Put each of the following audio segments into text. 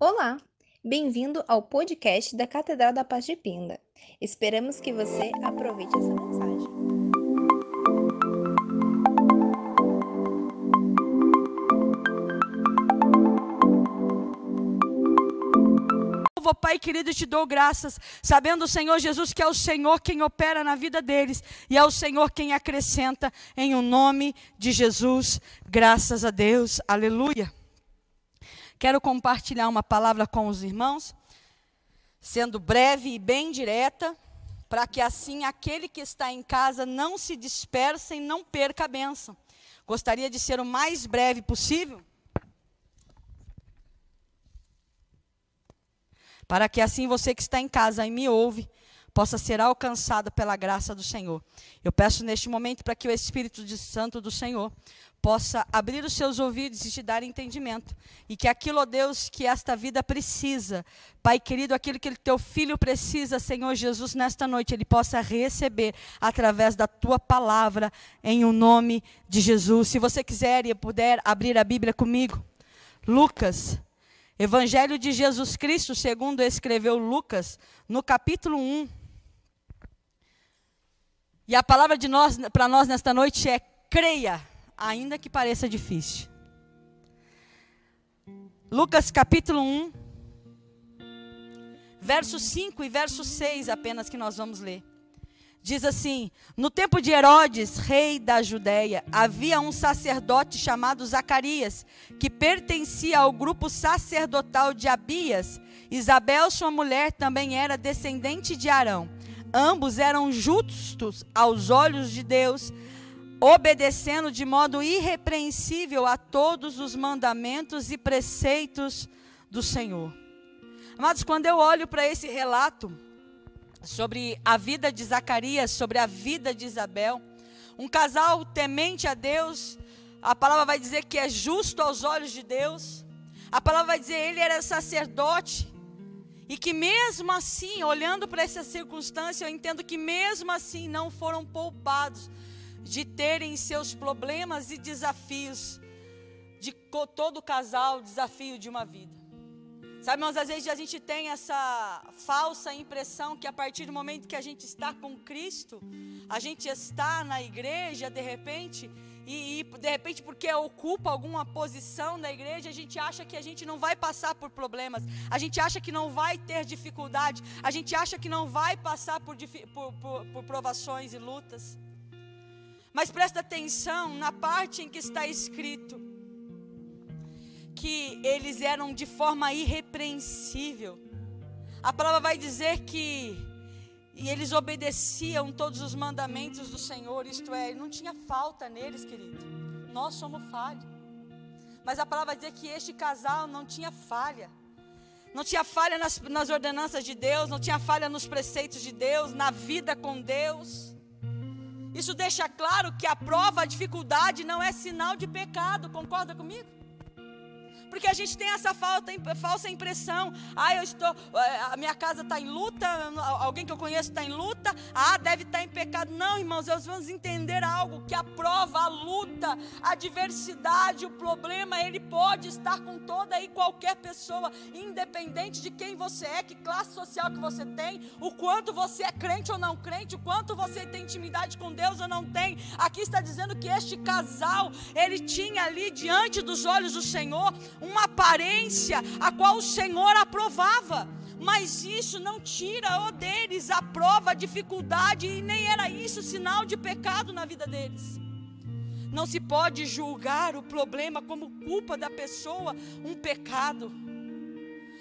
Olá, bem-vindo ao podcast da Catedral da Paz de Pinda. Esperamos que você aproveite essa mensagem. Vou, Pai querido, te dou graças, sabendo, Senhor Jesus, que é o Senhor quem opera na vida deles e é o Senhor quem acrescenta em o nome de Jesus. Graças a Deus. Aleluia. Quero compartilhar uma palavra com os irmãos, sendo breve e bem direta, para que assim aquele que está em casa não se disperse e não perca a bênção. Gostaria de ser o mais breve possível. Para que assim você que está em casa e me ouve, possa ser alcançado pela graça do Senhor. Eu peço neste momento para que o Espírito Santo do Senhor possa abrir os seus ouvidos e te dar entendimento. E que aquilo, ó Deus, que esta vida precisa, Pai querido, aquilo que teu filho precisa, Senhor Jesus, nesta noite, ele possa receber através da tua palavra, em o um nome de Jesus. Se você quiser e puder abrir a Bíblia comigo, Lucas. Evangelho de Jesus Cristo, segundo escreveu Lucas, no capítulo 1. E a palavra de nós para nós nesta noite é creia ainda que pareça difícil. Lucas capítulo 1, verso 5 e verso 6 apenas que nós vamos ler. Diz assim: No tempo de Herodes, rei da Judéia, havia um sacerdote chamado Zacarias, que pertencia ao grupo sacerdotal de Abias. Isabel, sua mulher, também era descendente de Arão. Ambos eram justos aos olhos de Deus obedecendo de modo irrepreensível a todos os mandamentos e preceitos do Senhor. Amados, quando eu olho para esse relato sobre a vida de Zacarias, sobre a vida de Isabel, um casal temente a Deus, a palavra vai dizer que é justo aos olhos de Deus, a palavra vai dizer ele era sacerdote, e que mesmo assim, olhando para essa circunstância, eu entendo que mesmo assim não foram poupados de terem seus problemas e desafios, de todo casal, desafio de uma vida. Sabe, mas às vezes a gente tem essa falsa impressão que a partir do momento que a gente está com Cristo, a gente está na igreja de repente, e, e, de repente porque ocupa alguma posição na igreja, a gente acha que a gente não vai passar por problemas, a gente acha que não vai ter dificuldade, a gente acha que não vai passar por, por, por, por provações e lutas. Mas presta atenção na parte em que está escrito que eles eram de forma irrepreensível. A palavra vai dizer que e eles obedeciam todos os mandamentos do Senhor, isto é, não tinha falta neles, querido. Nós somos falhos. Mas a palavra vai dizer que este casal não tinha falha. Não tinha falha nas, nas ordenanças de Deus, não tinha falha nos preceitos de Deus, na vida com Deus. Isso deixa claro que a prova, a dificuldade não é sinal de pecado, concorda comigo? Porque a gente tem essa falta, falsa impressão. Ah, eu estou, eh, a minha casa está em luta, alguém que eu conheço está em luta. Ah, deve estar tá em pecado. Não, irmãos, nós vamos entender algo que a prova, a luta, a adversidade, o problema, ele pode estar com toda e qualquer pessoa, independente de quem você é, que classe social que você tem, o quanto você é crente ou não crente, o quanto você tem intimidade com Deus ou não tem. Aqui está dizendo que este casal, ele tinha ali diante dos olhos do Senhor uma aparência a qual o Senhor aprovava. Mas isso não tira o deles a prova, a dificuldade, e nem era isso sinal de pecado na vida deles. Não se pode julgar o problema como culpa da pessoa, um pecado.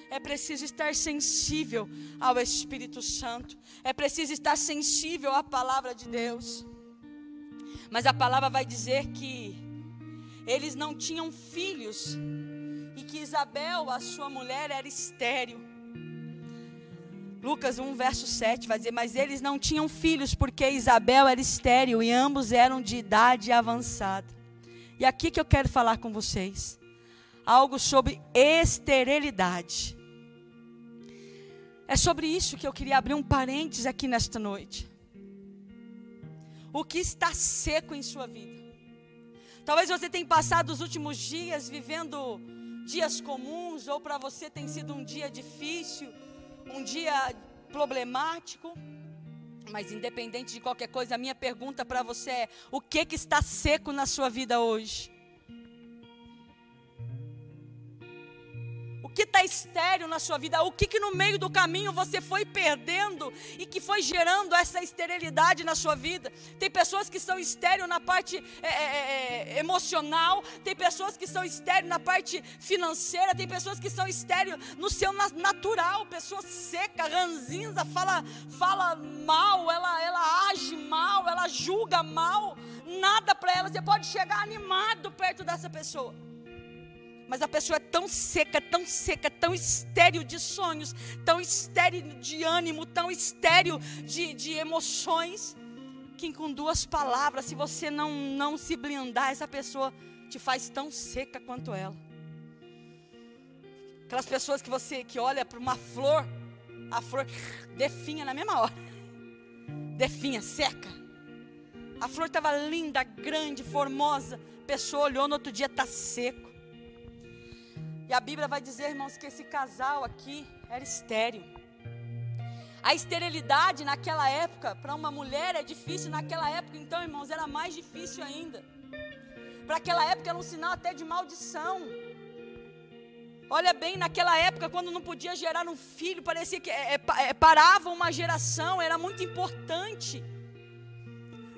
É preciso estar sensível ao Espírito Santo. É preciso estar sensível à palavra de Deus. Mas a palavra vai dizer que eles não tinham filhos e que Isabel, a sua mulher, era estéril. Lucas 1, verso 7 vai dizer: Mas eles não tinham filhos, porque Isabel era estéril e ambos eram de idade avançada. E aqui que eu quero falar com vocês algo sobre esterilidade. É sobre isso que eu queria abrir um parênteses aqui nesta noite. O que está seco em sua vida? Talvez você tenha passado os últimos dias vivendo dias comuns ou para você tem sido um dia difícil, um dia problemático. Mas independente de qualquer coisa, a minha pergunta para você é: o que que está seco na sua vida hoje? Que está estéreo na sua vida, o que, que no meio do caminho você foi perdendo e que foi gerando essa esterilidade na sua vida. Tem pessoas que são estéreo na parte é, é, é, emocional, tem pessoas que são estéreo na parte financeira, tem pessoas que são estéreo no seu natural, pessoa seca, ranzinza, fala, fala mal, ela, ela age mal, ela julga mal, nada para ela, você pode chegar animado perto dessa pessoa. Mas a pessoa é tão seca, tão seca, tão estéril de sonhos, tão estéril de ânimo, tão estéril de, de emoções, que com duas palavras, se você não, não se blindar, essa pessoa te faz tão seca quanto ela. Aquelas pessoas que você que olha para uma flor, a flor definha na mesma hora. Definha, seca. A flor estava linda, grande, formosa. A pessoa olhou no outro dia, está seco. E a Bíblia vai dizer, irmãos, que esse casal aqui era estéreo. A esterilidade naquela época, para uma mulher é difícil, naquela época, então, irmãos, era mais difícil ainda. Para aquela época era um sinal até de maldição. Olha bem, naquela época, quando não podia gerar um filho, parecia que é, é, é parava uma geração, era muito importante.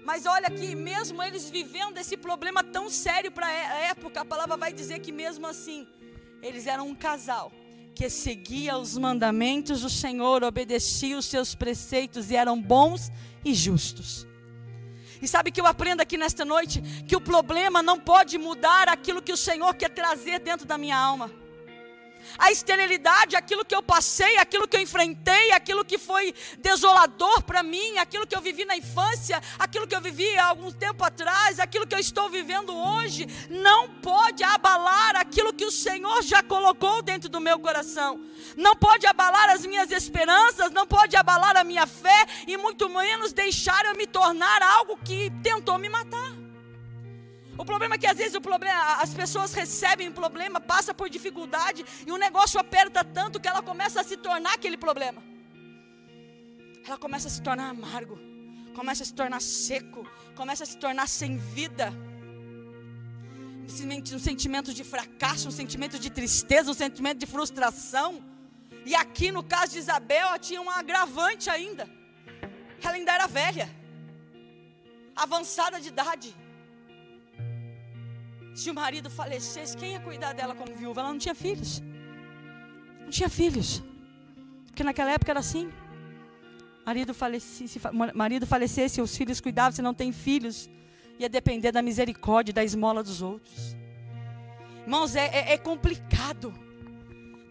Mas olha que, mesmo eles vivendo esse problema tão sério para a época, a palavra vai dizer que mesmo assim, eles eram um casal que seguia os mandamentos do Senhor, obedecia os seus preceitos e eram bons e justos. E sabe que eu aprendo aqui nesta noite que o problema não pode mudar aquilo que o Senhor quer trazer dentro da minha alma a esterilidade, aquilo que eu passei, aquilo que eu enfrentei, aquilo que foi desolador para mim, aquilo que eu vivi na infância, aquilo que eu vivi há algum tempo atrás, aquilo que eu estou vivendo hoje, não pode abalar aquilo que o Senhor já colocou dentro do meu coração. Não pode abalar as minhas esperanças, não pode abalar a minha fé e muito menos deixar eu me tornar algo que tentou me matar. O problema é que às vezes o problema, as pessoas recebem um problema, passa por dificuldade e o negócio aperta tanto que ela começa a se tornar aquele problema. Ela começa a se tornar amargo, começa a se tornar seco, começa a se tornar sem vida. Um sentimento de fracasso, um sentimento de tristeza, um sentimento de frustração. E aqui no caso de Isabel, ela tinha um agravante ainda. Ela ainda era velha, avançada de idade. Se o marido falecesse, quem ia cuidar dela como viúva? Ela não tinha filhos. Não tinha filhos. Porque naquela época era assim. Marido falecesse, marido falecesse, os filhos cuidavam, se não tem filhos, ia depender da misericórdia, da esmola dos outros. Irmãos, é, é, é complicado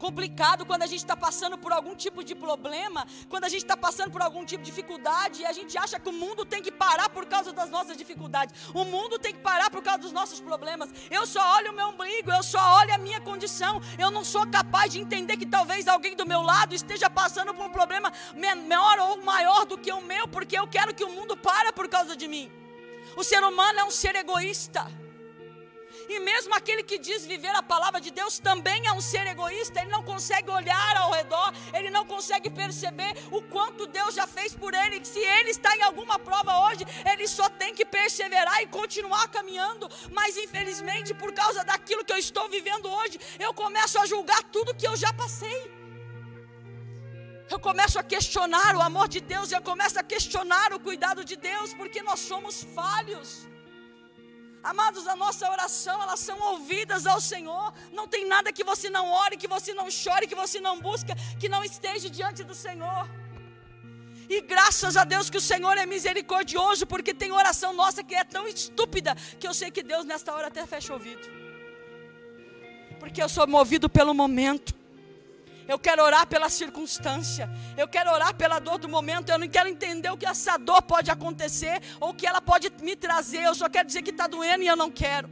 complicado quando a gente está passando por algum tipo de problema, quando a gente está passando por algum tipo de dificuldade e a gente acha que o mundo tem que parar por causa das nossas dificuldades, o mundo tem que parar por causa dos nossos problemas. Eu só olho o meu umbigo, eu só olho a minha condição, eu não sou capaz de entender que talvez alguém do meu lado esteja passando por um problema menor ou maior do que o meu, porque eu quero que o mundo pare por causa de mim. O ser humano é um ser egoísta. E mesmo aquele que diz viver a palavra de Deus também é um ser egoísta, ele não consegue olhar ao redor, ele não consegue perceber o quanto Deus já fez por ele. Se ele está em alguma prova hoje, ele só tem que perseverar e continuar caminhando. Mas infelizmente, por causa daquilo que eu estou vivendo hoje, eu começo a julgar tudo que eu já passei. Eu começo a questionar o amor de Deus, eu começo a questionar o cuidado de Deus, porque nós somos falhos. Amados, a nossa oração, elas são ouvidas ao Senhor. Não tem nada que você não ore, que você não chore, que você não busca, que não esteja diante do Senhor. E graças a Deus que o Senhor é misericordioso, porque tem oração nossa que é tão estúpida, que eu sei que Deus nesta hora até fecha o ouvido. Porque eu sou movido pelo momento. Eu quero orar pela circunstância. Eu quero orar pela dor do momento. Eu não quero entender o que essa dor pode acontecer ou o que ela pode me trazer. Eu só quero dizer que está doendo e eu não quero.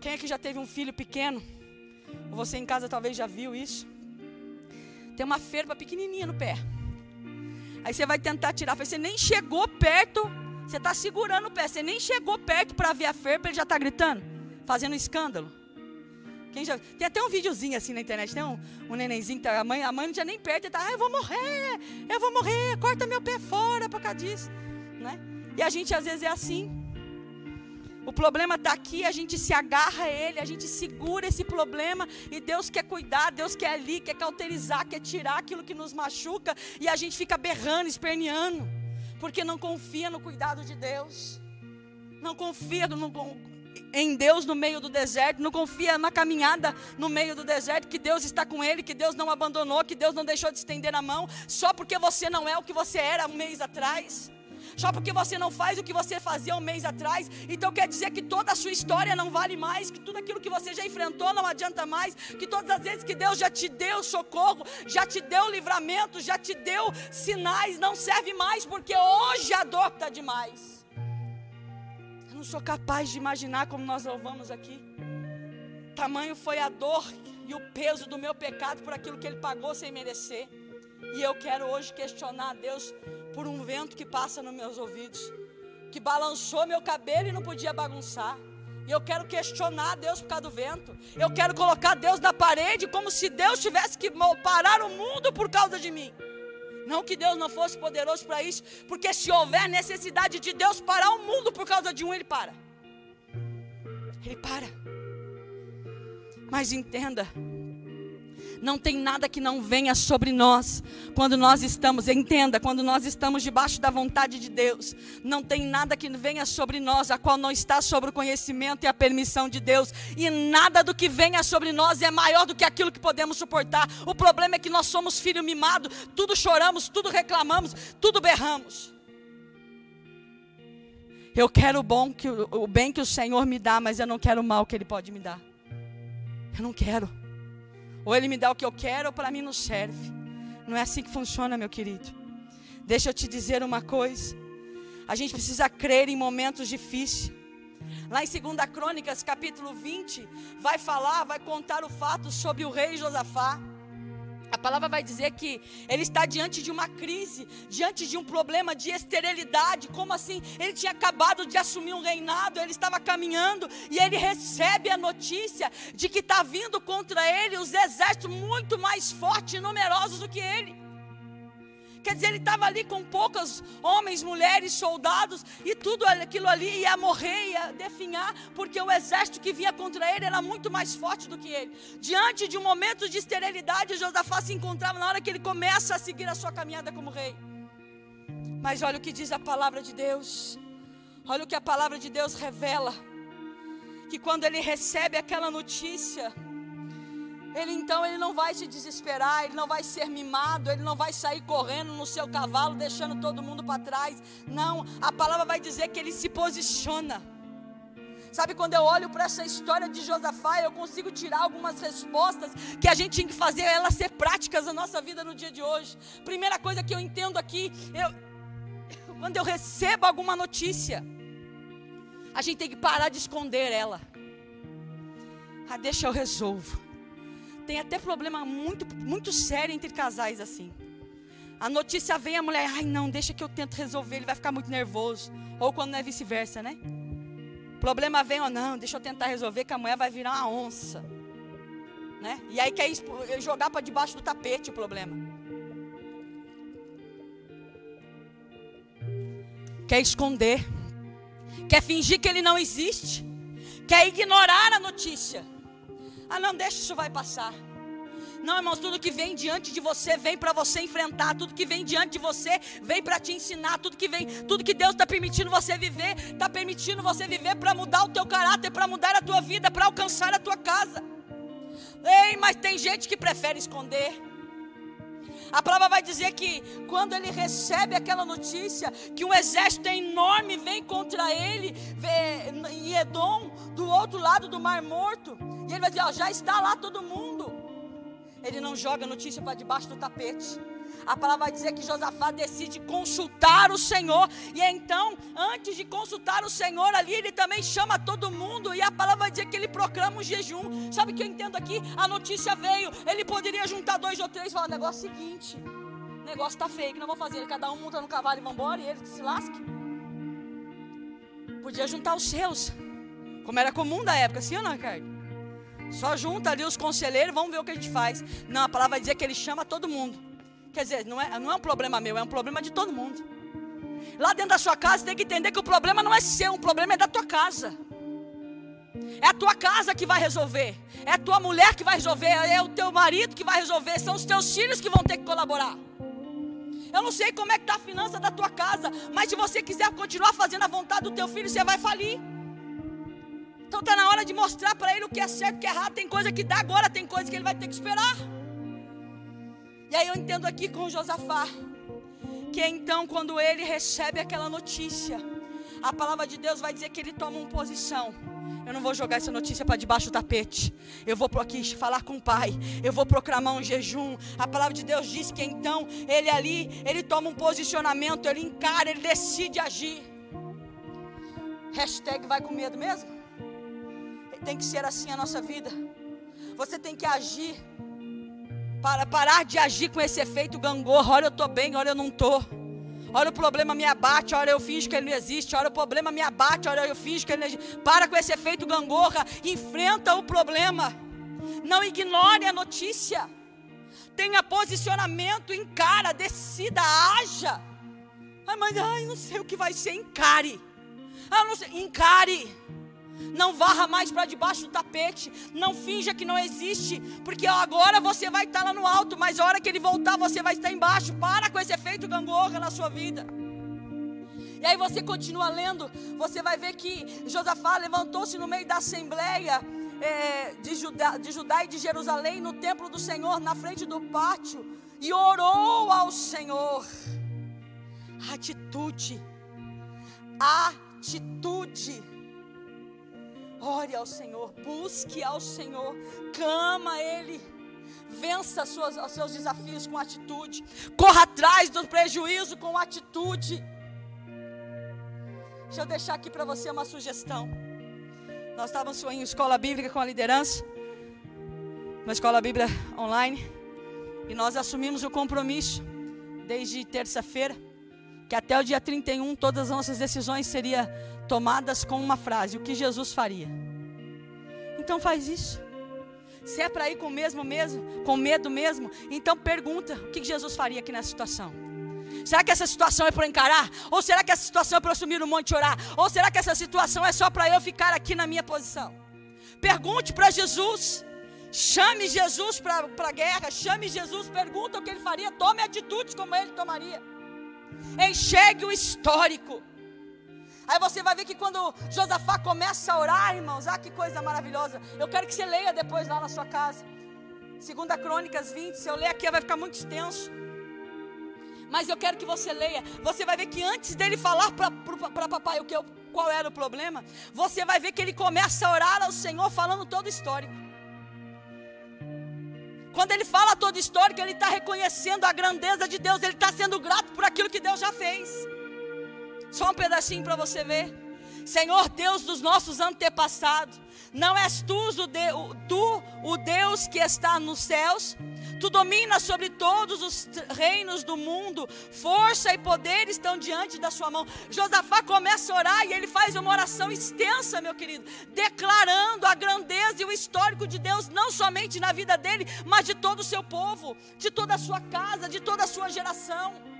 Quem é que já teve um filho pequeno? Você em casa talvez já viu isso. Tem uma ferva pequenininha no pé. Aí você vai tentar tirar. Você nem chegou perto. Você está segurando o pé. Você nem chegou perto para ver a ferva. Ele já está gritando, fazendo escândalo. Quem já, tem até um videozinho assim na internet, tem um, um nenenzinho, tá, a, mãe, a mãe não tinha nem perto, e tá, ah, eu vou morrer, eu vou morrer, corta meu pé fora por causa disso. Né? E a gente às vezes é assim. O problema está aqui, a gente se agarra a ele, a gente segura esse problema e Deus quer cuidar, Deus quer ali, quer cauterizar, quer tirar aquilo que nos machuca e a gente fica berrando, esperneando, porque não confia no cuidado de Deus, não confia no, em Deus no meio do deserto, não confia na caminhada no meio do deserto, que Deus está com ele, que Deus não abandonou, que Deus não deixou de estender a mão, só porque você não é o que você era um mês atrás só porque você não faz o que você fazia um mês atrás, então quer dizer que toda a sua história não vale mais, que tudo aquilo que você já enfrentou não adianta mais, que todas as vezes que Deus já te deu socorro, já te deu livramento, já te deu sinais, não serve mais, porque hoje a dor está demais. Não sou capaz de imaginar como nós louvamos aqui. Tamanho foi a dor e o peso do meu pecado por aquilo que Ele pagou sem merecer. E eu quero hoje questionar a Deus por um vento que passa nos meus ouvidos, que balançou meu cabelo e não podia bagunçar. E eu quero questionar Deus por causa do vento. Eu quero colocar Deus na parede como se Deus tivesse que parar o mundo por causa de mim. Não que Deus não fosse poderoso para isso, porque se houver necessidade de Deus parar o mundo por causa de um, Ele para. Ele para. Mas entenda, não tem nada que não venha sobre nós quando nós estamos, entenda, quando nós estamos debaixo da vontade de Deus. Não tem nada que venha sobre nós a qual não está sobre o conhecimento e a permissão de Deus. E nada do que venha sobre nós é maior do que aquilo que podemos suportar. O problema é que nós somos filho mimado, tudo choramos, tudo reclamamos, tudo berramos. Eu quero o bom que o bem que o Senhor me dá, mas eu não quero o mal que ele pode me dar. Eu não quero. Ou ele me dá o que eu quero, ou para mim não serve. Não é assim que funciona, meu querido. Deixa eu te dizer uma coisa. A gente precisa crer em momentos difíceis. Lá em 2 Crônicas, capítulo 20, vai falar, vai contar o fato sobre o rei Josafá. A palavra vai dizer que ele está diante de uma crise, diante de um problema de esterilidade. Como assim? Ele tinha acabado de assumir um reinado, ele estava caminhando e ele recebe a notícia de que está vindo contra ele os exércitos muito mais fortes e numerosos do que ele. Quer dizer, ele estava ali com poucos homens, mulheres, soldados, e tudo aquilo ali ia morrer, ia definhar, porque o exército que vinha contra ele era muito mais forte do que ele. Diante de um momento de esterilidade, Josafá se encontrava na hora que ele começa a seguir a sua caminhada como rei. Mas olha o que diz a palavra de Deus. Olha o que a palavra de Deus revela. Que quando ele recebe aquela notícia, ele então ele não vai se desesperar, ele não vai ser mimado, ele não vai sair correndo no seu cavalo, deixando todo mundo para trás. Não, a palavra vai dizer que ele se posiciona. Sabe, quando eu olho para essa história de Josafá, eu consigo tirar algumas respostas que a gente tinha que fazer elas ser práticas na nossa vida no dia de hoje. Primeira coisa que eu entendo aqui, eu, quando eu recebo alguma notícia, a gente tem que parar de esconder ela. Ah, deixa eu resolvo tem até problema muito, muito sério entre casais assim. A notícia vem, a mulher, ai não, deixa que eu tento resolver, ele vai ficar muito nervoso. Ou quando não é vice-versa, né? Problema vem ou não, deixa eu tentar resolver, que a mulher vai virar uma onça. Né? E aí quer jogar para debaixo do tapete o problema. Quer esconder. Quer fingir que ele não existe. Quer ignorar a notícia. Ah, não, deixa, isso vai passar. Não, irmãos, tudo que vem diante de você vem para você enfrentar, tudo que vem diante de você vem para te ensinar, tudo que vem, tudo que Deus está permitindo você viver, está permitindo você viver para mudar o teu caráter, para mudar a tua vida, para alcançar a tua casa. Ei, mas tem gente que prefere esconder. A palavra vai dizer que quando ele recebe aquela notícia que um exército enorme vem contra ele em Edom, do outro lado do Mar Morto, e ele vai dizer: ó, já está lá todo mundo. Ele não joga notícia para debaixo do tapete. A palavra vai dizer que Josafá decide consultar o Senhor. E então, antes de consultar o Senhor ali, ele também chama todo mundo. E a palavra vai dizer que ele proclama um jejum. Sabe o que eu entendo aqui? A notícia veio. Ele poderia juntar dois ou três e falar: negócio seguinte. O negócio está feio. O que nós vamos fazer? Cada um monta no cavalo e vão embora. E ele se lasque. Podia juntar os seus. Como era comum da época, sim ou não, Ricardo? Só junta ali os conselheiros, vamos ver o que a gente faz. Não, a palavra dizer que ele chama todo mundo. Quer dizer, não é, não é um problema meu, é um problema de todo mundo. Lá dentro da sua casa, tem que entender que o problema não é seu, o problema é da tua casa. É a tua casa que vai resolver. É a tua mulher que vai resolver. É o teu marido que vai resolver. São os teus filhos que vão ter que colaborar. Eu não sei como é que está a finança da tua casa, mas se você quiser continuar fazendo a vontade do teu filho, você vai falir. Então está na hora de mostrar para ele o que é certo o que é errado. Tem coisa que dá agora, tem coisa que ele vai ter que esperar. E aí eu entendo aqui com Josafá, que então quando ele recebe aquela notícia, a palavra de Deus vai dizer que ele toma uma posição. Eu não vou jogar essa notícia para debaixo do tapete. Eu vou aqui falar com o pai. Eu vou proclamar um jejum. A palavra de Deus diz que então ele ali, ele toma um posicionamento, ele encara, ele decide agir. Hashtag vai com medo mesmo? Tem que ser assim a nossa vida. Você tem que agir. Para parar de agir com esse efeito gangorra. Olha, eu estou bem, olha, eu não estou. Olha o problema me abate, olha eu finjo que ele não existe. Olha o problema me abate, olha eu finjo que ele não existe. Para com esse efeito gangorra, enfrenta o problema. Não ignore a notícia. Tenha posicionamento, encara, decida, haja. Ai, mas ai, não sei o que vai ser, encare. Ah, não sei, encare. Não varra mais para debaixo do tapete. Não finja que não existe. Porque agora você vai estar lá no alto, mas a hora que ele voltar, você vai estar embaixo. Para com esse efeito gangorra na sua vida. E aí você continua lendo, você vai ver que Josafá levantou-se no meio da assembleia é, de, Judá, de Judá e de Jerusalém, no templo do Senhor, na frente do pátio, e orou ao Senhor. Atitude, atitude. Ore ao Senhor, busque ao Senhor, clama Ele, vença suas, os seus desafios com atitude, corra atrás do prejuízo com atitude. Deixa eu deixar aqui para você uma sugestão. Nós estávamos em escola bíblica com a liderança, uma escola bíblica online, e nós assumimos o compromisso desde terça-feira que até o dia 31 todas as nossas decisões seriam tomadas com uma frase: o que Jesus faria. Então faz isso. Se é para ir com mesmo mesmo, com medo mesmo, então pergunta o que Jesus faria aqui nessa situação. Será que essa situação é para encarar? Ou será que essa situação é para eu sumir no monte e orar? Ou será que essa situação é só para eu ficar aqui na minha posição? Pergunte para Jesus. Chame Jesus para a guerra. Chame Jesus, pergunta o que ele faria. Tome atitudes como ele tomaria. Enxergue o histórico. Aí você vai ver que quando Josafá começa a orar, irmãos, ah, que coisa maravilhosa. Eu quero que você leia depois lá na sua casa. Segunda Crônicas 20, se eu ler aqui vai ficar muito extenso. Mas eu quero que você leia. Você vai ver que antes dele falar para papai o que, qual era o problema, você vai ver que ele começa a orar ao Senhor falando todo o histórico. Quando ele fala todo o histórico, ele está reconhecendo a grandeza de Deus, ele está sendo grato por aquilo que Deus já fez. Só um pedacinho para você ver. Senhor Deus dos nossos antepassados, não és tu o, de, o, tu o Deus que está nos céus? Tu dominas sobre todos os reinos do mundo, força e poder estão diante da sua mão. Josafá começa a orar e ele faz uma oração extensa, meu querido, declarando a grandeza e o histórico de Deus, não somente na vida dele, mas de todo o seu povo, de toda a sua casa, de toda a sua geração.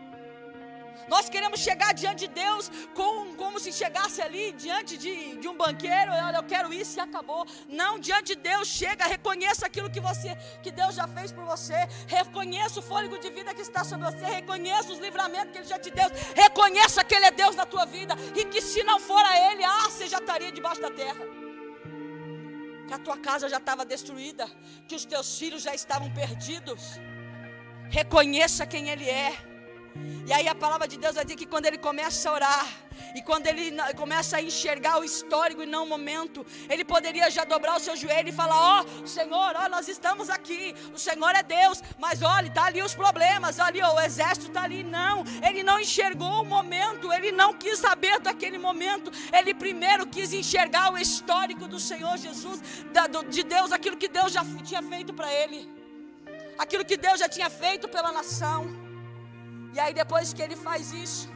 Nós queremos chegar diante de Deus com, como se chegasse ali diante de, de um banqueiro, olha, eu quero isso e acabou. Não, diante de Deus, chega, reconheça aquilo que você, que Deus já fez por você, reconheça o fôlego de vida que está sobre você, reconheça os livramentos que Ele já te deu, reconheça que Ele é Deus na tua vida, e que se não for a Ele, ah, você já estaria debaixo da terra. Que a tua casa já estava destruída, que os teus filhos já estavam perdidos. Reconheça quem Ele é. E aí a palavra de Deus vai dizer que quando ele começa a orar, e quando ele começa a enxergar o histórico e não o momento, ele poderia já dobrar o seu joelho e falar: Ó, oh, Senhor, ó, nós estamos aqui, o Senhor é Deus, mas olha, está ali os problemas, ali ó, o exército está ali. Não, ele não enxergou o momento, ele não quis saber daquele momento, ele primeiro quis enxergar o histórico do Senhor Jesus, de Deus, aquilo que Deus já tinha feito para ele, aquilo que Deus já tinha feito pela nação. E aí depois que ele faz isso,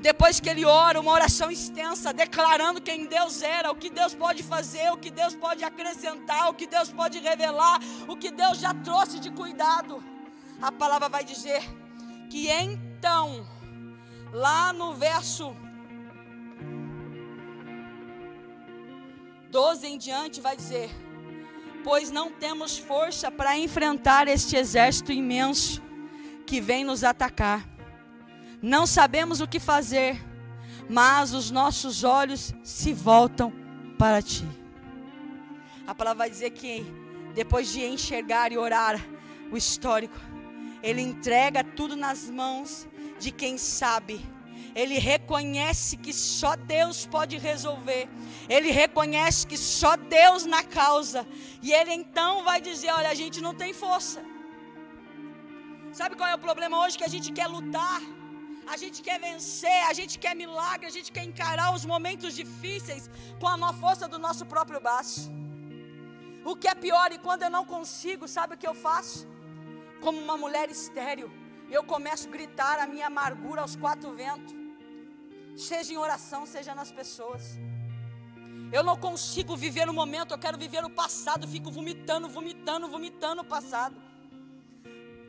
Depois que ele ora, uma oração extensa, declarando quem Deus era, o que Deus pode fazer, o que Deus pode acrescentar, o que Deus pode revelar, o que Deus já trouxe de cuidado. A palavra vai dizer que então, lá no verso 12 em diante, vai dizer: Pois não temos força para enfrentar este exército imenso que vem nos atacar não sabemos o que fazer, mas os nossos olhos se voltam para ti. A palavra vai dizer que depois de enxergar e orar o histórico, ele entrega tudo nas mãos de quem sabe. Ele reconhece que só Deus pode resolver. Ele reconhece que só Deus na causa. E ele então vai dizer: Olha, a gente não tem força. Sabe qual é o problema hoje? Que a gente quer lutar a gente quer vencer, a gente quer milagre, a gente quer encarar os momentos difíceis com a força do nosso próprio braço. O que é pior, e quando eu não consigo, sabe o que eu faço? Como uma mulher estéril, eu começo a gritar a minha amargura aos quatro ventos, seja em oração, seja nas pessoas. Eu não consigo viver o momento, eu quero viver o passado, fico vomitando, vomitando, vomitando o passado.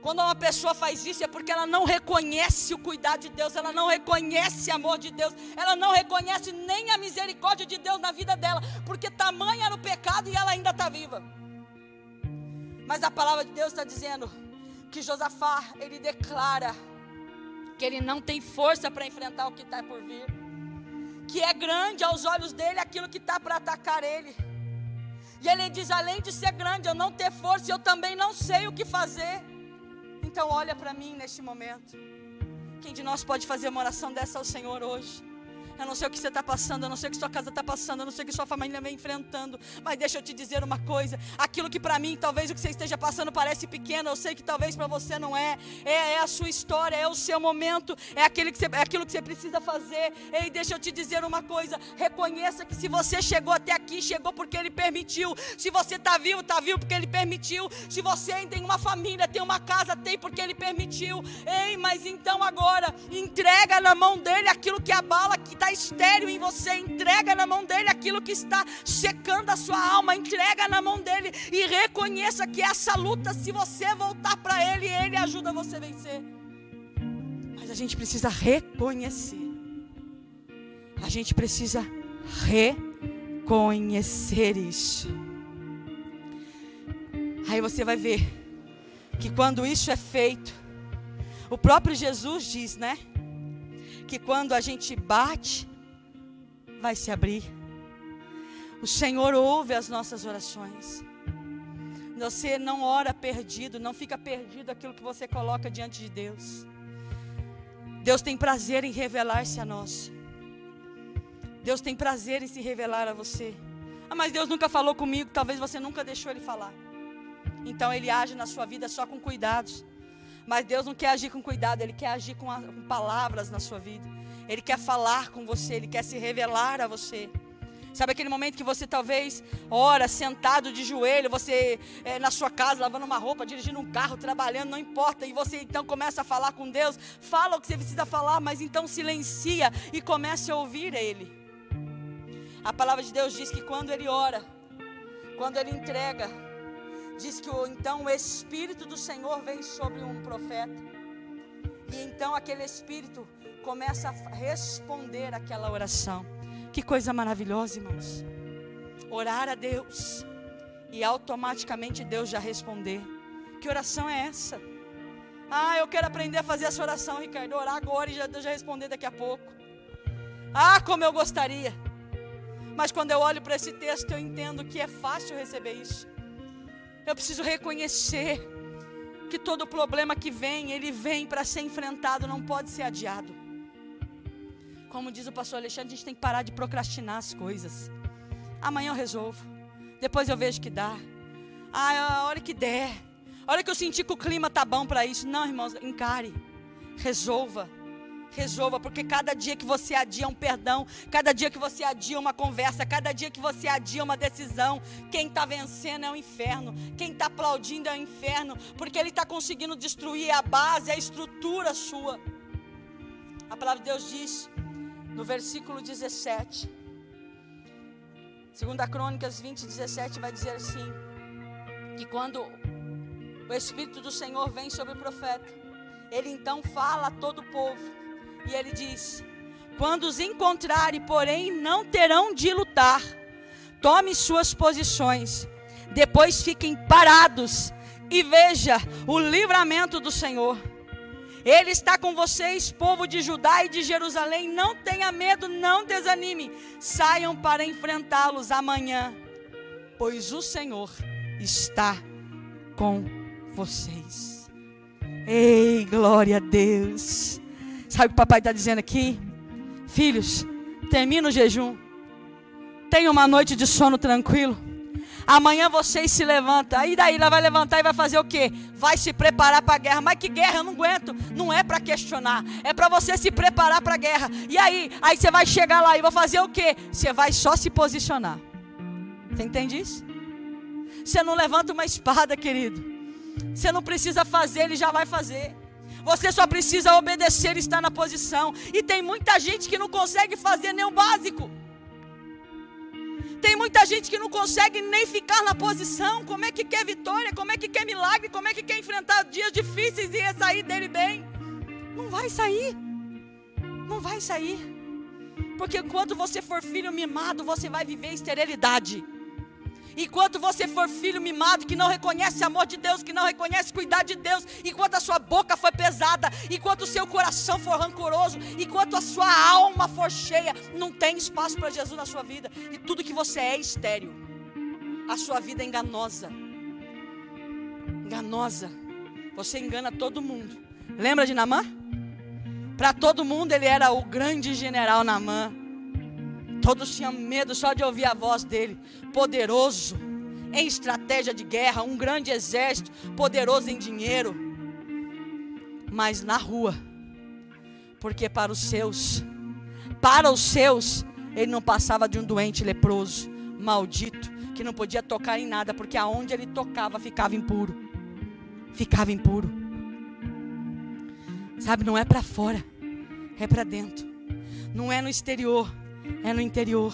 Quando uma pessoa faz isso é porque ela não reconhece o cuidado de Deus, ela não reconhece o amor de Deus, ela não reconhece nem a misericórdia de Deus na vida dela, porque tamanho era o pecado e ela ainda está viva. Mas a palavra de Deus está dizendo que Josafá, ele declara que ele não tem força para enfrentar o que está por vir, que é grande aos olhos dele aquilo que está para atacar ele. E ele diz: além de ser grande, eu não ter força, eu também não sei o que fazer. Então olha para mim neste momento. Quem de nós pode fazer uma oração dessa ao Senhor hoje? Eu não sei o que você está passando, eu não sei o que sua casa está passando, eu não sei o que sua família vem enfrentando. Mas deixa eu te dizer uma coisa: aquilo que para mim, talvez o que você esteja passando parece pequeno, eu sei que talvez para você não é. é. é. a sua história, é o seu momento, é, aquele que você, é aquilo que você precisa fazer. Ei, deixa eu te dizer uma coisa: reconheça que se você chegou até aqui, chegou porque Ele permitiu. Se você está vivo, está vivo porque Ele permitiu. Se você tem uma família, tem uma casa, tem porque Ele permitiu. Ei, mas então agora, entrega na mão dele aquilo que abala, que está estéreo em você, entrega na mão dele aquilo que está secando a sua alma, entrega na mão dele e reconheça que essa luta, se você voltar para ele, ele ajuda você a vencer. Mas a gente precisa reconhecer. A gente precisa reconhecer isso. Aí você vai ver que quando isso é feito, o próprio Jesus diz, né? Que quando a gente bate, vai se abrir. O Senhor ouve as nossas orações. Você não ora perdido, não fica perdido aquilo que você coloca diante de Deus. Deus tem prazer em revelar-se a nós. Deus tem prazer em se revelar a você. Ah, mas Deus nunca falou comigo, talvez você nunca deixou Ele falar. Então Ele age na sua vida só com cuidados. Mas Deus não quer agir com cuidado, Ele quer agir com, a, com palavras na sua vida. Ele quer falar com você, Ele quer se revelar a você. Sabe aquele momento que você talvez ora sentado de joelho, você é, na sua casa lavando uma roupa, dirigindo um carro, trabalhando, não importa, e você então começa a falar com Deus, fala o que você precisa falar, mas então silencia e comece a ouvir Ele. A palavra de Deus diz que quando Ele ora, quando Ele entrega, diz que então o Espírito do Senhor vem sobre um profeta. E então aquele Espírito começa a responder aquela oração. Que coisa maravilhosa, irmãos. Orar a Deus e automaticamente Deus já responder. Que oração é essa? Ah, eu quero aprender a fazer essa oração, Ricardo. Orar agora e já, Deus já responder daqui a pouco. Ah, como eu gostaria. Mas quando eu olho para esse texto, eu entendo que é fácil receber isso. Eu preciso reconhecer que todo problema que vem, ele vem para ser enfrentado, não pode ser adiado. Como diz o pastor Alexandre, a gente tem que parar de procrastinar as coisas. Amanhã eu resolvo. Depois eu vejo que dá. Ah, a hora que der. A hora que eu sentir que o clima tá bom para isso. Não, irmãos, encare. Resolva resolva, porque cada dia que você adia um perdão, cada dia que você adia uma conversa, cada dia que você adia uma decisão, quem está vencendo é o inferno, quem está aplaudindo é o inferno, porque ele está conseguindo destruir a base, a estrutura sua. A palavra de Deus diz no versículo 17. Segunda Crônicas 20, 17 vai dizer assim: que quando o Espírito do Senhor vem sobre o profeta, ele então fala a todo o povo, e ele diz: Quando os encontrarem, porém, não terão de lutar, tome suas posições, depois fiquem parados e veja o livramento do Senhor. Ele está com vocês, povo de Judá e de Jerusalém. Não tenha medo, não desanime. Saiam para enfrentá-los amanhã, pois o Senhor está com vocês. Ei, glória a Deus. Sabe o que o papai está dizendo aqui? Filhos, termina o jejum. Tenha uma noite de sono tranquilo. Amanhã vocês se levantam. Aí daí ela vai levantar e vai fazer o quê? Vai se preparar para a guerra. Mas que guerra? Eu não aguento. Não é para questionar. É para você se preparar para a guerra. E aí? Aí você vai chegar lá e vai fazer o quê? Você vai só se posicionar. Você entende isso? Você não levanta uma espada, querido. Você não precisa fazer, ele já vai fazer. Você só precisa obedecer e estar na posição. E tem muita gente que não consegue fazer nem o básico. Tem muita gente que não consegue nem ficar na posição. Como é que quer vitória? Como é que quer milagre? Como é que quer enfrentar dias difíceis e sair dele bem? Não vai sair. Não vai sair. Porque enquanto você for filho mimado, você vai viver esterilidade. Enquanto você for filho mimado, que não reconhece amor de Deus, que não reconhece cuidar de Deus, enquanto a sua boca for pesada, enquanto o seu coração for rancoroso, enquanto a sua alma for cheia, não tem espaço para Jesus na sua vida. E tudo que você é, é estéreo. A sua vida é enganosa. Enganosa. Você engana todo mundo. Lembra de Namã? Para todo mundo ele era o grande general Namã. Todos tinham medo só de ouvir a voz dele. Poderoso em estratégia de guerra, um grande exército, poderoso em dinheiro. Mas na rua, porque para os seus, para os seus, ele não passava de um doente leproso, maldito, que não podia tocar em nada, porque aonde ele tocava ficava impuro. Ficava impuro. Sabe, não é para fora, é para dentro. Não é no exterior é no interior.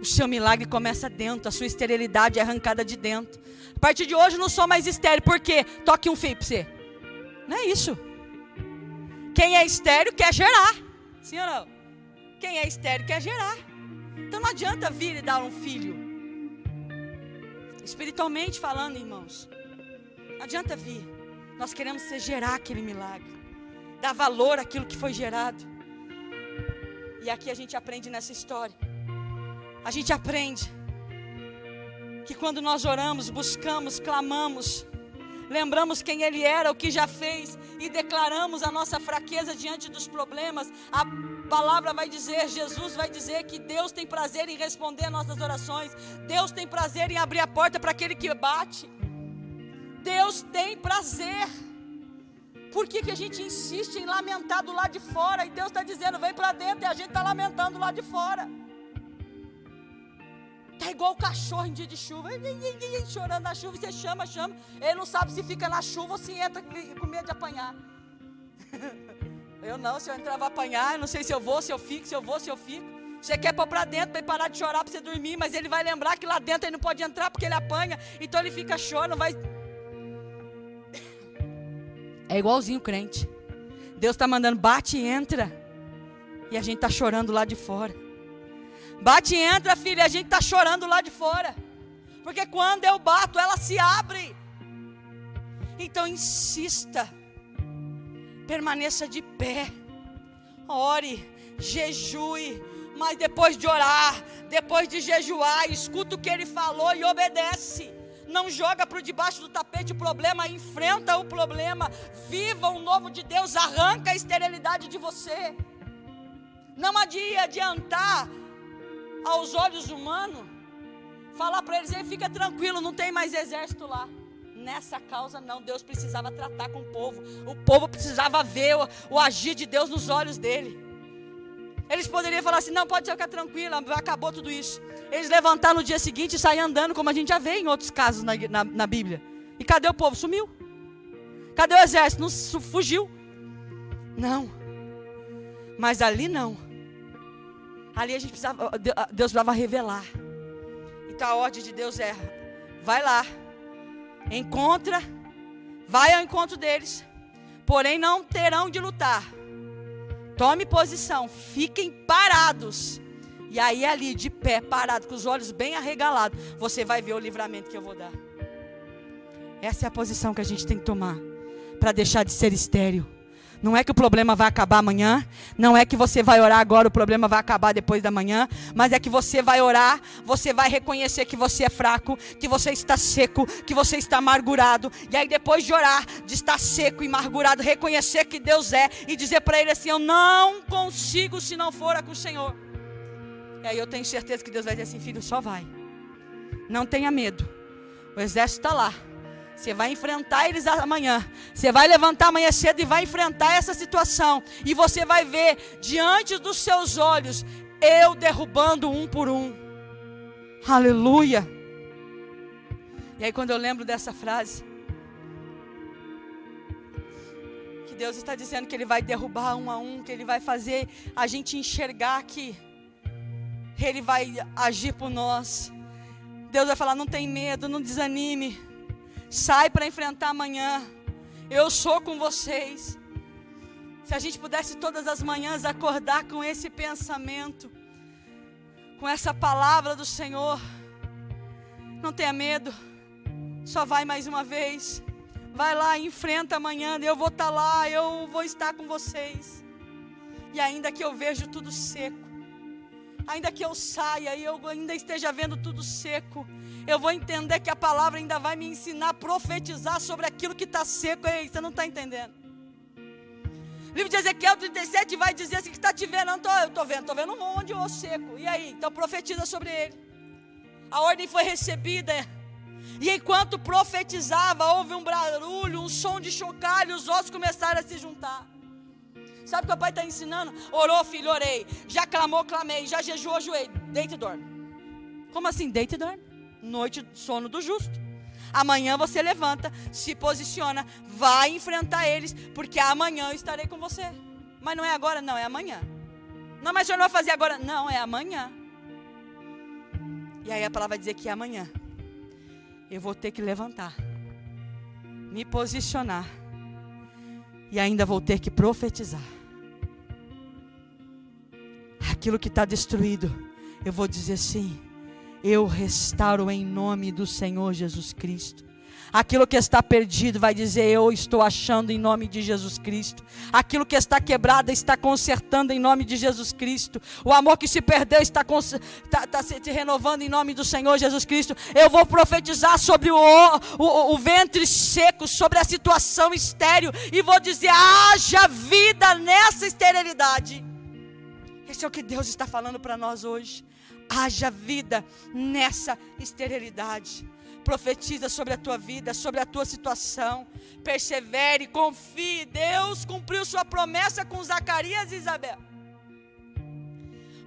O seu milagre começa dentro, a sua esterilidade é arrancada de dentro. A partir de hoje eu não sou mais estéril, por quê? Toque um fio para você. Não é isso. Quem é estéril quer gerar. Sim ou não? Quem é estéril quer gerar. Então não adianta vir e dar um filho. Espiritualmente falando, irmãos. Não adianta vir. Nós queremos ser gerar aquele milagre. Dar valor àquilo que foi gerado. E aqui a gente aprende nessa história. A gente aprende que quando nós oramos, buscamos, clamamos, lembramos quem Ele era, o que já fez e declaramos a nossa fraqueza diante dos problemas, a palavra vai dizer, Jesus vai dizer que Deus tem prazer em responder nossas orações, Deus tem prazer em abrir a porta para aquele que bate, Deus tem prazer. Por que, que a gente insiste em lamentar do lado de fora? E Deus está dizendo, vem para dentro, e a gente está lamentando lá de fora. Está igual o cachorro em dia de chuva, chorando na chuva, você chama, chama. Ele não sabe se fica na chuva ou se entra com medo de apanhar. Eu não, se eu entrar, apanhar. Eu não sei se eu vou, se eu fico, se eu vou, se eu fico. Você quer pôr para dentro para ele parar de chorar para você dormir, mas ele vai lembrar que lá dentro ele não pode entrar porque ele apanha, então ele fica chorando, vai é igualzinho crente. Deus está mandando, bate e entra. E a gente está chorando lá de fora. Bate e entra, filha, a gente está chorando lá de fora. Porque quando eu bato, ela se abre. Então insista. Permaneça de pé. Ore, jejue. Mas depois de orar, depois de jejuar, escuta o que ele falou e obedece não joga para debaixo do tapete o problema, enfrenta o problema, viva o novo de Deus, arranca a esterilidade de você. Não adiantar aos olhos humanos falar para eles, fica tranquilo, não tem mais exército lá. Nessa causa não, Deus precisava tratar com o povo. O povo precisava ver o, o agir de Deus nos olhos dele. Eles poderiam falar assim: não, pode ficar tranquilo, acabou tudo isso. Eles levantaram no dia seguinte e saíram andando, como a gente já vê em outros casos na, na, na Bíblia. E cadê o povo? Sumiu. Cadê o exército? Não fugiu. Não. Mas ali não. Ali a gente precisava, Deus precisava revelar. Então a ordem de Deus é: vai lá, encontra, vai ao encontro deles, porém não terão de lutar. Tome posição, fiquem parados. E aí ali de pé, parado, com os olhos bem arregalados, você vai ver o livramento que eu vou dar. Essa é a posição que a gente tem que tomar para deixar de ser estéril. Não é que o problema vai acabar amanhã, não é que você vai orar agora, o problema vai acabar depois da manhã, mas é que você vai orar, você vai reconhecer que você é fraco, que você está seco, que você está amargurado, e aí depois de orar, de estar seco e amargurado, reconhecer que Deus é e dizer para Ele assim: Eu não consigo se não for com o Senhor. E aí eu tenho certeza que Deus vai dizer assim: Filho, só vai, não tenha medo, o exército está lá. Você vai enfrentar eles amanhã. Você vai levantar amanhã cedo e vai enfrentar essa situação. E você vai ver diante dos seus olhos eu derrubando um por um. Aleluia. E aí quando eu lembro dessa frase, que Deus está dizendo que Ele vai derrubar um a um, que Ele vai fazer a gente enxergar que Ele vai agir por nós. Deus vai falar: não tem medo, não desanime. Sai para enfrentar amanhã. Eu sou com vocês. Se a gente pudesse todas as manhãs acordar com esse pensamento, com essa palavra do Senhor, não tenha medo, só vai mais uma vez. Vai lá, enfrenta amanhã, eu vou estar tá lá, eu vou estar com vocês. E ainda que eu vejo tudo seco, ainda que eu saia e eu ainda esteja vendo tudo seco, eu vou entender que a palavra ainda vai me ensinar a profetizar sobre aquilo que está seco. Ei, você não está entendendo. O livro de Ezequiel 37 vai dizer assim: que está te vendo? Não, tô, eu estou vendo, estou vendo um monte de osso seco. E aí? Então profetiza sobre ele. A ordem foi recebida. E enquanto profetizava, houve um barulho, um som de chocalho, os ossos começaram a se juntar. Sabe o que o pai está ensinando? Orou, filho, orei. Já clamou, clamei. Já jejuou, joelho. Deita e dorme. Como assim? Deita e dorme noite sono do justo. Amanhã você levanta, se posiciona, vai enfrentar eles, porque amanhã eu estarei com você. Mas não é agora, não, é amanhã. Não, mas o senhor não vai fazer agora. Não, é amanhã. E aí a palavra vai dizer que é amanhã. Eu vou ter que levantar, me posicionar. E ainda vou ter que profetizar. Aquilo que está destruído, eu vou dizer sim eu restauro em nome do Senhor Jesus Cristo. Aquilo que está perdido vai dizer: Eu estou achando em nome de Jesus Cristo. Aquilo que está quebrado está consertando em nome de Jesus Cristo. O amor que se perdeu está, está, está se renovando em nome do Senhor Jesus Cristo. Eu vou profetizar sobre o, o, o ventre seco, sobre a situação estéril, e vou dizer: haja vida nessa esterilidade. Esse é o que Deus está falando para nós hoje haja vida nessa esterilidade. Profetiza sobre a tua vida, sobre a tua situação. Persevere, confie. Deus cumpriu sua promessa com Zacarias e Isabel.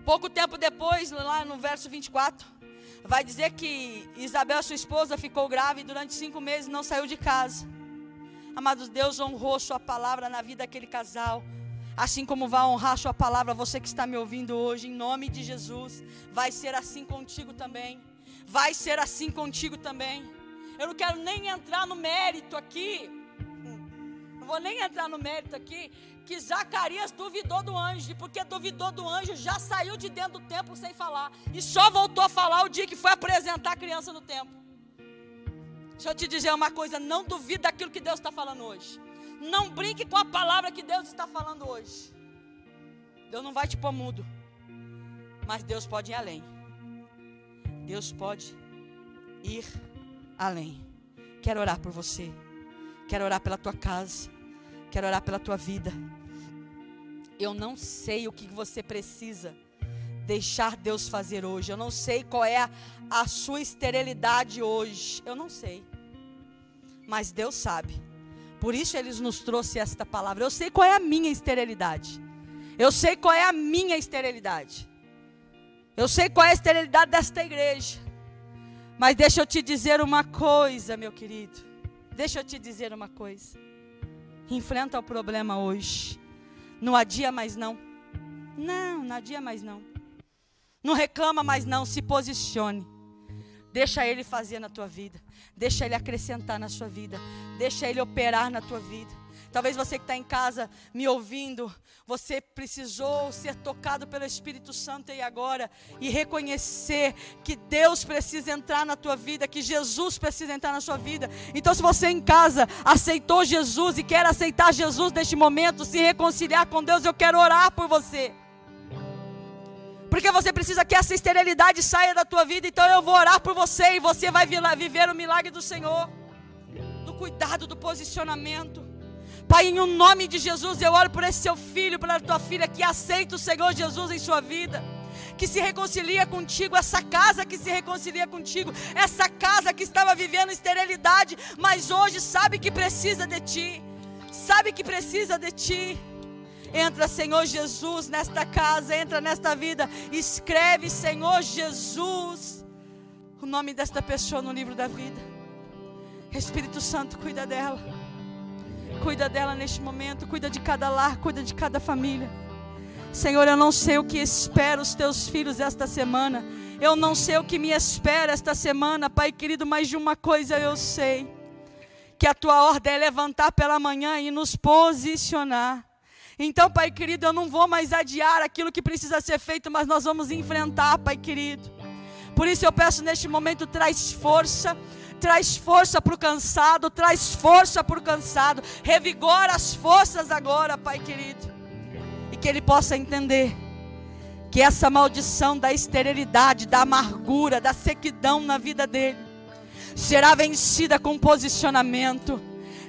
Pouco tempo depois, lá no verso 24, vai dizer que Isabel, sua esposa, ficou grávida e durante cinco meses não saiu de casa. Amados, Deus honrou sua palavra na vida daquele casal assim como vai honrar sua palavra, você que está me ouvindo hoje, em nome de Jesus, vai ser assim contigo também. Vai ser assim contigo também. Eu não quero nem entrar no mérito aqui. Não vou nem entrar no mérito aqui que Zacarias duvidou do anjo, e porque duvidou do anjo, já saiu de dentro do templo sem falar, e só voltou a falar o dia que foi apresentar a criança no templo. Deixa eu te dizer uma coisa: não duvida daquilo que Deus está falando hoje. Não brinque com a palavra que Deus está falando hoje. Deus não vai te pôr mudo. Mas Deus pode ir além. Deus pode ir além. Quero orar por você. Quero orar pela tua casa. Quero orar pela tua vida. Eu não sei o que você precisa deixar Deus fazer hoje. Eu não sei qual é a, sua esterilidade hoje. Eu não sei. Mas Deus sabe. Por isso ele nos trouxe esta palavra. Eu sei qual é a minha esterilidade. Eu sei qual é a minha esterilidade. Eu sei qual é a esterilidade desta igreja. Mas deixa eu te dizer uma coisa, meu querido. Deixa eu te dizer uma coisa. Enfrenta o problema hoje. Não adia mais não. Não, nadia mais não. Não reclama mais não, se posicione. Deixa ele fazer na tua vida. Deixa ele acrescentar na sua vida. Deixa ele operar na tua vida. Talvez você que está em casa me ouvindo, você precisou ser tocado pelo Espírito Santo e agora e reconhecer que Deus precisa entrar na tua vida, que Jesus precisa entrar na sua vida. Então, se você em casa aceitou Jesus e quer aceitar Jesus neste momento, se reconciliar com Deus, eu quero orar por você. Porque você precisa que essa esterilidade saia da tua vida. Então eu vou orar por você e você vai viver o milagre do Senhor. Do cuidado, do posicionamento. Pai, em um nome de Jesus, eu oro por esse seu filho, pela tua filha que aceita o Senhor Jesus em sua vida. Que se reconcilia contigo, essa casa que se reconcilia contigo, essa casa que estava vivendo esterilidade, mas hoje sabe que precisa de ti, sabe que precisa de ti. Entra, Senhor Jesus, nesta casa, entra nesta vida. Escreve, Senhor Jesus, o nome desta pessoa no livro da vida. Espírito Santo, cuida dela. Cuida dela neste momento, cuida de cada lar, cuida de cada família. Senhor, eu não sei o que espera os teus filhos esta semana. Eu não sei o que me espera esta semana, Pai querido, mas de uma coisa eu sei: que a tua ordem é levantar pela manhã e nos posicionar. Então, Pai querido, eu não vou mais adiar aquilo que precisa ser feito, mas nós vamos enfrentar, Pai querido. Por isso eu peço neste momento, traz força, traz força para o cansado, traz força para o cansado, revigora as forças agora, Pai querido. E que ele possa entender que essa maldição da esterilidade, da amargura, da sequidão na vida dele será vencida com posicionamento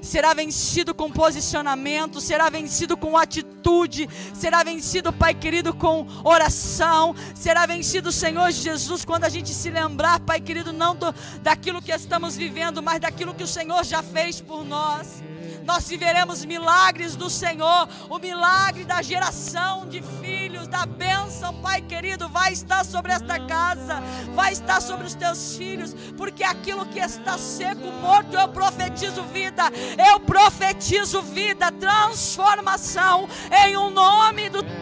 será vencido com posicionamento, será vencido com atitude, será vencido, Pai querido, com oração, será vencido, Senhor Jesus, quando a gente se lembrar, Pai querido, não do, daquilo que estamos vivendo, mas daquilo que o Senhor já fez por nós nós viveremos milagres do Senhor, o milagre da geração de filhos, da bênção, Pai querido, vai estar sobre esta casa, vai estar sobre os teus filhos, porque aquilo que está seco, morto, eu profetizo vida, eu profetizo vida, transformação em um nome do